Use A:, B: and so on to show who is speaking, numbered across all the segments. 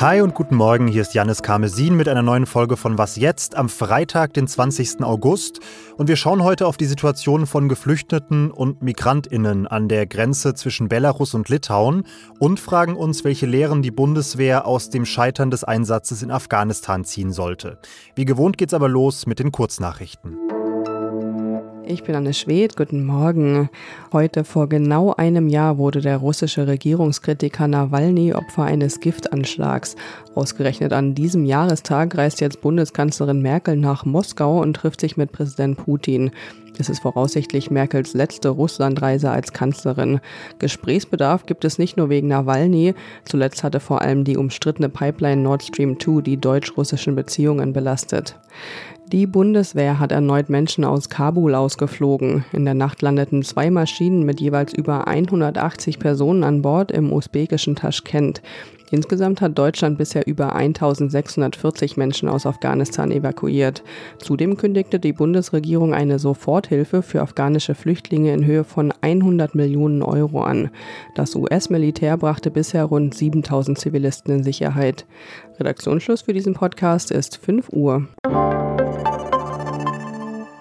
A: Hi und guten Morgen, hier ist Janis Karmesin mit einer neuen Folge von Was jetzt am Freitag, den 20. August. Und wir schauen heute auf die Situation von Geflüchteten und Migrantinnen an der Grenze zwischen Belarus und Litauen und fragen uns, welche Lehren die Bundeswehr aus dem Scheitern des Einsatzes in Afghanistan ziehen sollte. Wie gewohnt geht's aber los mit den Kurznachrichten.
B: Ich bin Anne Schwedt, guten Morgen. Heute vor genau einem Jahr wurde der russische Regierungskritiker Nawalny Opfer eines Giftanschlags. Ausgerechnet an diesem Jahrestag reist jetzt Bundeskanzlerin Merkel nach Moskau und trifft sich mit Präsident Putin. Es ist voraussichtlich Merkels letzte Russlandreise als Kanzlerin. Gesprächsbedarf gibt es nicht nur wegen Nawalny. Zuletzt hatte vor allem die umstrittene Pipeline Nord Stream 2 die deutsch-russischen Beziehungen belastet. Die Bundeswehr hat erneut Menschen aus Kabul ausgeflogen. In der Nacht landeten zwei Maschinen mit jeweils über 180 Personen an Bord im usbekischen Taschkent. Insgesamt hat Deutschland bisher über 1640 Menschen aus Afghanistan evakuiert. Zudem kündigte die Bundesregierung eine Soforthilfe für afghanische Flüchtlinge in Höhe von 100 Millionen Euro an. Das US-Militär brachte bisher rund 7000 Zivilisten in Sicherheit. Redaktionsschluss für diesen Podcast ist 5 Uhr.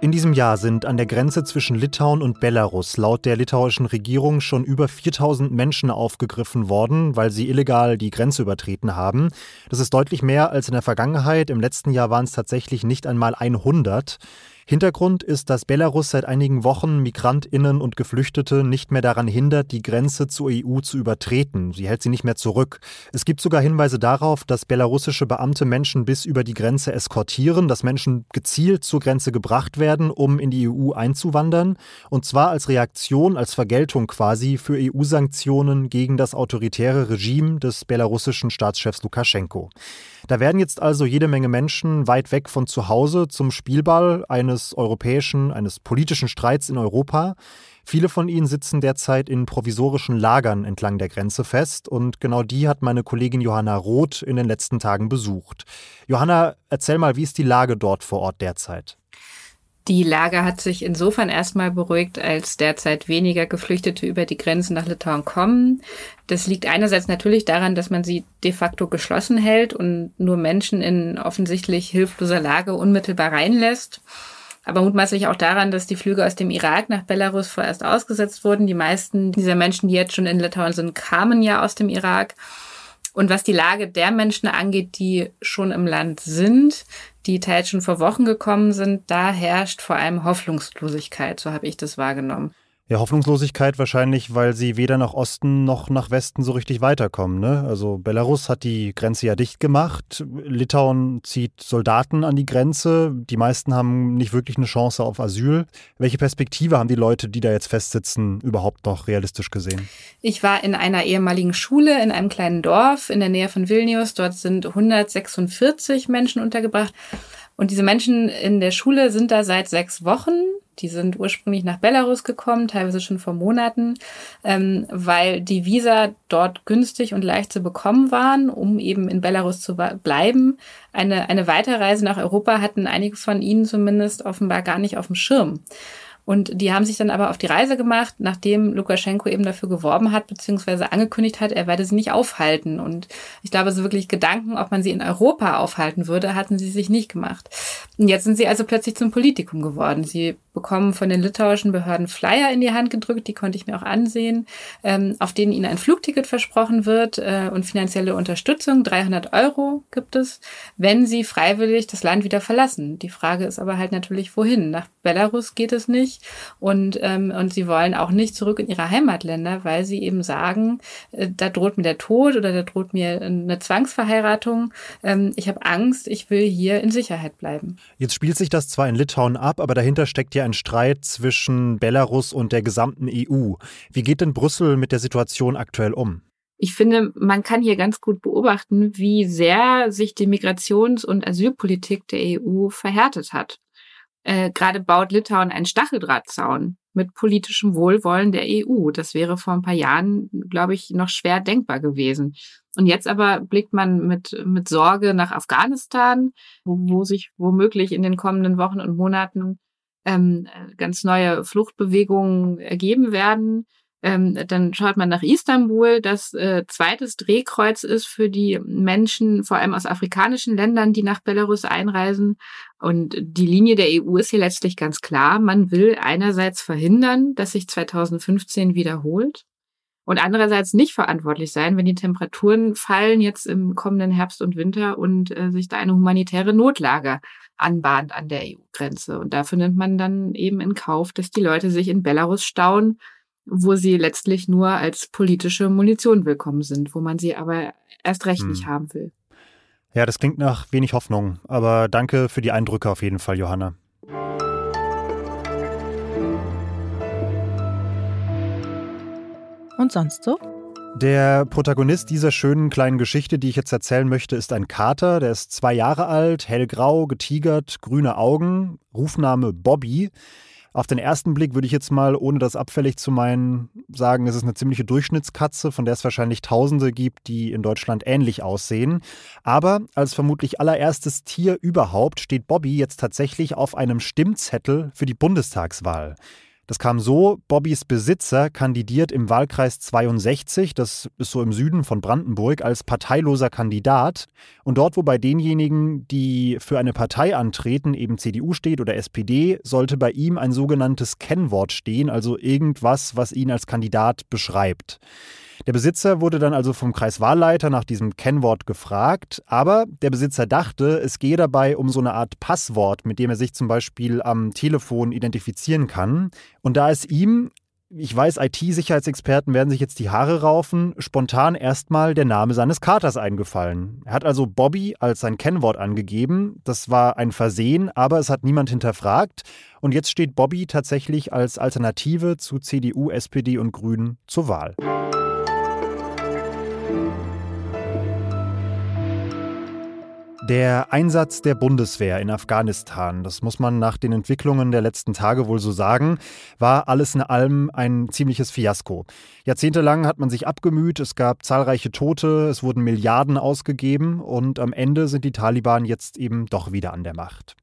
A: In diesem Jahr sind an der Grenze zwischen Litauen und Belarus laut der litauischen Regierung schon über 4000 Menschen aufgegriffen worden, weil sie illegal die Grenze übertreten haben. Das ist deutlich mehr als in der Vergangenheit. Im letzten Jahr waren es tatsächlich nicht einmal 100. Hintergrund ist, dass Belarus seit einigen Wochen Migrantinnen und Geflüchtete nicht mehr daran hindert, die Grenze zur EU zu übertreten. Sie hält sie nicht mehr zurück. Es gibt sogar Hinweise darauf, dass belarussische Beamte Menschen bis über die Grenze eskortieren, dass Menschen gezielt zur Grenze gebracht werden, um in die EU einzuwandern. Und zwar als Reaktion, als Vergeltung quasi für EU-Sanktionen gegen das autoritäre Regime des belarussischen Staatschefs Lukaschenko. Da werden jetzt also jede Menge Menschen weit weg von zu Hause zum Spielball eines europäischen, eines politischen Streits in Europa. Viele von ihnen sitzen derzeit in provisorischen Lagern entlang der Grenze fest und genau die hat meine Kollegin Johanna Roth in den letzten Tagen besucht. Johanna, erzähl mal, wie ist die Lage dort vor Ort derzeit?
C: Die Lage hat sich insofern erstmal beruhigt, als derzeit weniger Geflüchtete über die Grenzen nach Litauen kommen. Das liegt einerseits natürlich daran, dass man sie de facto geschlossen hält und nur Menschen in offensichtlich hilfloser Lage unmittelbar reinlässt. Aber mutmaßlich auch daran, dass die Flüge aus dem Irak nach Belarus vorerst ausgesetzt wurden. Die meisten dieser Menschen, die jetzt schon in Litauen sind, kamen ja aus dem Irak. Und was die Lage der Menschen angeht, die schon im Land sind, die teils schon vor Wochen gekommen sind, da herrscht vor allem Hoffnungslosigkeit, so habe ich das wahrgenommen.
A: Ja, Hoffnungslosigkeit wahrscheinlich, weil sie weder nach Osten noch nach Westen so richtig weiterkommen. Ne? Also Belarus hat die Grenze ja dicht gemacht. Litauen zieht Soldaten an die Grenze. Die meisten haben nicht wirklich eine Chance auf Asyl. Welche Perspektive haben die Leute, die da jetzt festsitzen, überhaupt noch realistisch gesehen?
C: Ich war in einer ehemaligen Schule in einem kleinen Dorf in der Nähe von Vilnius. Dort sind 146 Menschen untergebracht. Und diese Menschen in der Schule sind da seit sechs Wochen. Die sind ursprünglich nach Belarus gekommen, teilweise schon vor Monaten, ähm, weil die Visa dort günstig und leicht zu bekommen waren, um eben in Belarus zu bleiben. Eine, eine Weiterreise nach Europa hatten einige von ihnen zumindest offenbar gar nicht auf dem Schirm. Und die haben sich dann aber auf die Reise gemacht, nachdem Lukaschenko eben dafür geworben hat, beziehungsweise angekündigt hat, er werde sie nicht aufhalten. Und ich glaube, so wirklich Gedanken, ob man sie in Europa aufhalten würde, hatten sie sich nicht gemacht. Und jetzt sind sie also plötzlich zum Politikum geworden. Sie bekommen von den litauischen Behörden Flyer in die Hand gedrückt, die konnte ich mir auch ansehen, ähm, auf denen ihnen ein Flugticket versprochen wird äh, und finanzielle Unterstützung. 300 Euro gibt es, wenn sie freiwillig das Land wieder verlassen. Die Frage ist aber halt natürlich, wohin? Nach Belarus geht es nicht und, ähm, und sie wollen auch nicht zurück in ihre Heimatländer, weil sie eben sagen, äh, da droht mir der Tod oder da droht mir eine Zwangsverheiratung. Ähm, ich habe Angst, ich will hier in Sicherheit bleiben.
A: Jetzt spielt sich das zwar in Litauen ab, aber dahinter steckt ja ein Streit zwischen Belarus und der gesamten EU. Wie geht denn Brüssel mit der Situation aktuell um?
C: ich finde, man kann hier ganz gut beobachten, wie sehr sich die Migrations- und Asylpolitik der EU verhärtet hat. Äh, Gerade baut Litauen einen Stacheldrahtzaun mit politischem Wohlwollen der EU. Das wäre vor ein paar Jahren, glaube ich, noch schwer denkbar gewesen. Und jetzt aber blickt man mit, mit Sorge nach Afghanistan, wo, wo sich womöglich in den kommenden Wochen und Monaten ähm, ganz neue Fluchtbewegungen ergeben werden. Ähm, dann schaut man nach Istanbul, das äh, zweites Drehkreuz ist für die Menschen, vor allem aus afrikanischen Ländern, die nach Belarus einreisen. Und die Linie der EU ist hier letztlich ganz klar. Man will einerseits verhindern, dass sich 2015 wiederholt und andererseits nicht verantwortlich sein, wenn die Temperaturen fallen jetzt im kommenden Herbst und Winter und äh, sich da eine humanitäre Notlage anbahnt an der EU-Grenze. Und dafür nimmt man dann eben in Kauf, dass die Leute sich in Belarus stauen wo sie letztlich nur als politische Munition willkommen sind, wo man sie aber erst recht hm. nicht haben will.
A: Ja, das klingt nach wenig Hoffnung, aber danke für die Eindrücke auf jeden Fall, Johanna.
B: Und sonst so?
A: Der Protagonist dieser schönen kleinen Geschichte, die ich jetzt erzählen möchte, ist ein Kater. Der ist zwei Jahre alt, hellgrau, getigert, grüne Augen, Rufname Bobby. Auf den ersten Blick würde ich jetzt mal, ohne das abfällig zu meinen, sagen, es ist eine ziemliche Durchschnittskatze, von der es wahrscheinlich Tausende gibt, die in Deutschland ähnlich aussehen. Aber als vermutlich allererstes Tier überhaupt steht Bobby jetzt tatsächlich auf einem Stimmzettel für die Bundestagswahl. Das kam so, Bobbys Besitzer kandidiert im Wahlkreis 62, das ist so im Süden von Brandenburg, als parteiloser Kandidat. Und dort, wo bei denjenigen, die für eine Partei antreten, eben CDU steht oder SPD, sollte bei ihm ein sogenanntes Kennwort stehen, also irgendwas, was ihn als Kandidat beschreibt. Der Besitzer wurde dann also vom Kreiswahlleiter nach diesem Kennwort gefragt, aber der Besitzer dachte, es gehe dabei um so eine Art Passwort, mit dem er sich zum Beispiel am Telefon identifizieren kann. Und da es ihm ich weiß, IT-Sicherheitsexperten werden sich jetzt die Haare raufen, spontan erstmal der Name seines Katers eingefallen. Er hat also Bobby als sein Kennwort angegeben. Das war ein Versehen, aber es hat niemand hinterfragt. Und jetzt steht Bobby tatsächlich als Alternative zu CDU, SPD und Grünen zur Wahl. Der Einsatz der Bundeswehr in Afghanistan, das muss man nach den Entwicklungen der letzten Tage wohl so sagen, war alles in allem ein ziemliches Fiasko. Jahrzehntelang hat man sich abgemüht, es gab zahlreiche Tote, es wurden Milliarden ausgegeben und am Ende sind die Taliban jetzt eben doch wieder an der Macht.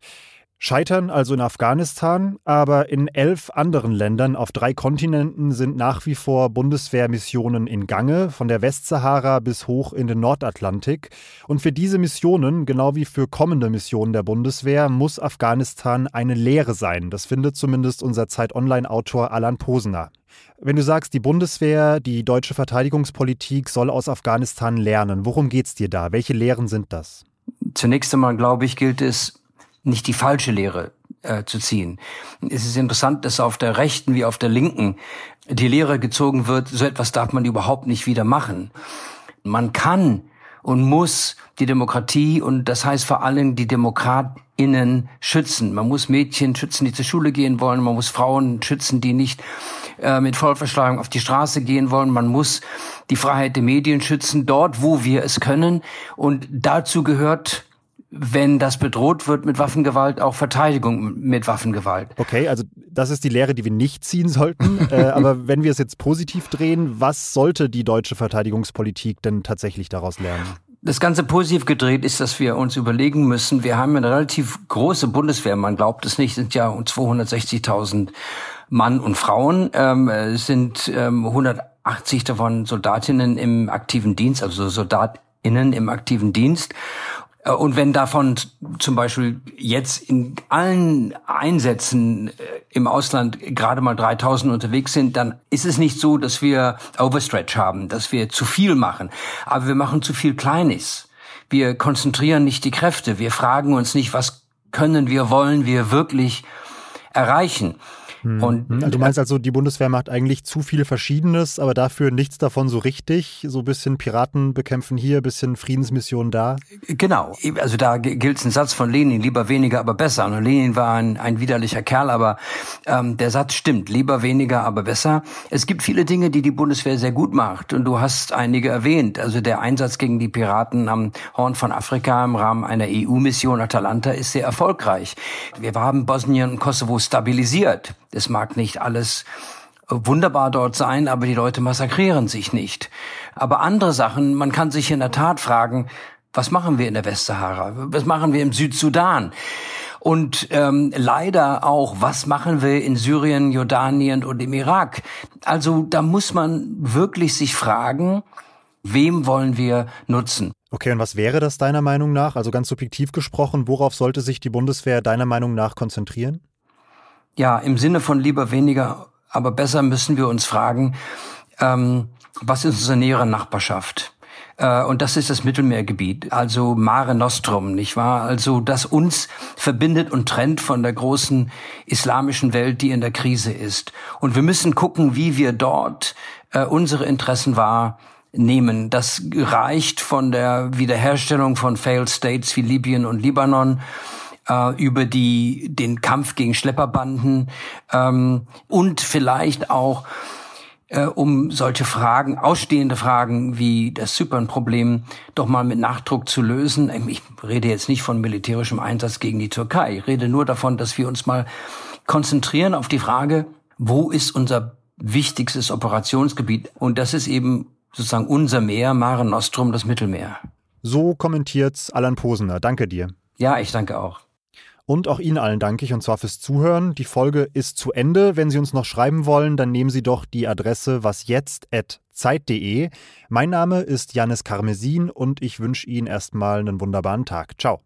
A: Scheitern also in Afghanistan, aber in elf anderen Ländern auf drei Kontinenten sind nach wie vor Bundeswehrmissionen in Gange, von der Westsahara bis hoch in den Nordatlantik. Und für diese Missionen, genau wie für kommende Missionen der Bundeswehr, muss Afghanistan eine Lehre sein. Das findet zumindest unser Zeit-Online-Autor Alan Posener. Wenn du sagst, die Bundeswehr, die deutsche Verteidigungspolitik soll aus Afghanistan lernen, worum geht es dir da? Welche Lehren sind das?
D: Zunächst einmal, glaube ich, gilt es, nicht die falsche Lehre äh, zu ziehen. Es ist interessant, dass auf der rechten wie auf der linken die Lehre gezogen wird, so etwas darf man überhaupt nicht wieder machen. Man kann und muss die Demokratie und das heißt vor allem die DemokratInnen schützen. Man muss Mädchen schützen, die zur Schule gehen wollen. Man muss Frauen schützen, die nicht äh, mit Vollverschlagung auf die Straße gehen wollen. Man muss die Freiheit der Medien schützen, dort, wo wir es können. Und dazu gehört wenn das bedroht wird mit Waffengewalt, auch Verteidigung mit Waffengewalt.
A: Okay, also das ist die Lehre, die wir nicht ziehen sollten. äh, aber wenn wir es jetzt positiv drehen, was sollte die deutsche Verteidigungspolitik denn tatsächlich daraus lernen?
D: Das Ganze positiv gedreht ist, dass wir uns überlegen müssen, wir haben eine relativ große Bundeswehr, man glaubt es nicht, sind ja 260.000 Mann und Frauen, ähm, sind ähm, 180 davon Soldatinnen im aktiven Dienst, also Soldatinnen im aktiven Dienst. Äh, und wenn davon zum Beispiel jetzt in allen Einsätzen äh, im Ausland gerade mal 3000 unterwegs sind, dann ist es nicht so, dass wir Overstretch haben, dass wir zu viel machen. Aber wir machen zu viel Kleines. Wir konzentrieren nicht die Kräfte. Wir fragen uns nicht, was können wir, wollen wir wirklich erreichen.
A: Hm. Und, hm. also du meinst also, die Bundeswehr macht eigentlich zu viel Verschiedenes, aber dafür nichts davon so richtig? So ein bisschen Piraten bekämpfen hier, ein bisschen Friedensmission da?
D: Genau. Also da gilt ein Satz von Lenin, lieber weniger, aber besser. Und Lenin war ein, ein widerlicher Kerl, aber ähm, der Satz stimmt, lieber weniger, aber besser. Es gibt viele Dinge, die die Bundeswehr sehr gut macht. Und du hast einige erwähnt. Also der Einsatz gegen die Piraten am Horn von Afrika im Rahmen einer EU-Mission Atalanta ist sehr erfolgreich. Wir haben Bosnien und Kosovo stabilisiert. Es mag nicht alles wunderbar dort sein, aber die Leute massakrieren sich nicht. Aber andere Sachen, man kann sich in der Tat fragen, was machen wir in der Westsahara? Was machen wir im Südsudan? Und ähm, leider auch, was machen wir in Syrien, Jordanien und im Irak? Also da muss man wirklich sich fragen, wem wollen wir nutzen?
A: Okay, und was wäre das deiner Meinung nach? Also ganz subjektiv gesprochen, worauf sollte sich die Bundeswehr deiner Meinung nach konzentrieren?
D: Ja, im Sinne von lieber weniger, aber besser müssen wir uns fragen, ähm, was ist unsere nähere Nachbarschaft? Äh, und das ist das Mittelmeergebiet, also Mare Nostrum, nicht wahr? Also das uns verbindet und trennt von der großen islamischen Welt, die in der Krise ist. Und wir müssen gucken, wie wir dort äh, unsere Interessen wahrnehmen. Das reicht von der Wiederherstellung von Failed States wie Libyen und Libanon äh, über die, den Kampf gegen Schlepperbanden ähm, und vielleicht auch äh, um solche Fragen, ausstehende Fragen wie das Zypern-Problem doch mal mit Nachdruck zu lösen. Ähm, ich rede jetzt nicht von militärischem Einsatz gegen die Türkei. Ich rede nur davon, dass wir uns mal konzentrieren auf die Frage, wo ist unser wichtigstes Operationsgebiet? Und das ist eben sozusagen unser Meer, Mare Nostrum, das Mittelmeer.
A: So kommentiert's Alan Posener. Danke dir.
D: Ja, ich danke auch.
A: Und auch Ihnen allen danke ich und zwar fürs Zuhören. Die Folge ist zu Ende. Wenn Sie uns noch schreiben wollen, dann nehmen Sie doch die Adresse wasjetzt.zeit.de. Mein Name ist Janis Karmesin und ich wünsche Ihnen erstmal einen wunderbaren Tag. Ciao.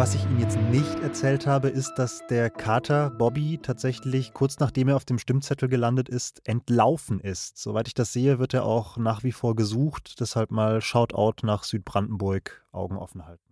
A: Was ich Ihnen jetzt nicht erzählt habe, ist, dass der Kater Bobby tatsächlich kurz nachdem er auf dem Stimmzettel gelandet ist, entlaufen ist. Soweit ich das sehe, wird er auch nach wie vor gesucht. Deshalb mal Shoutout nach Südbrandenburg, Augen offen halten.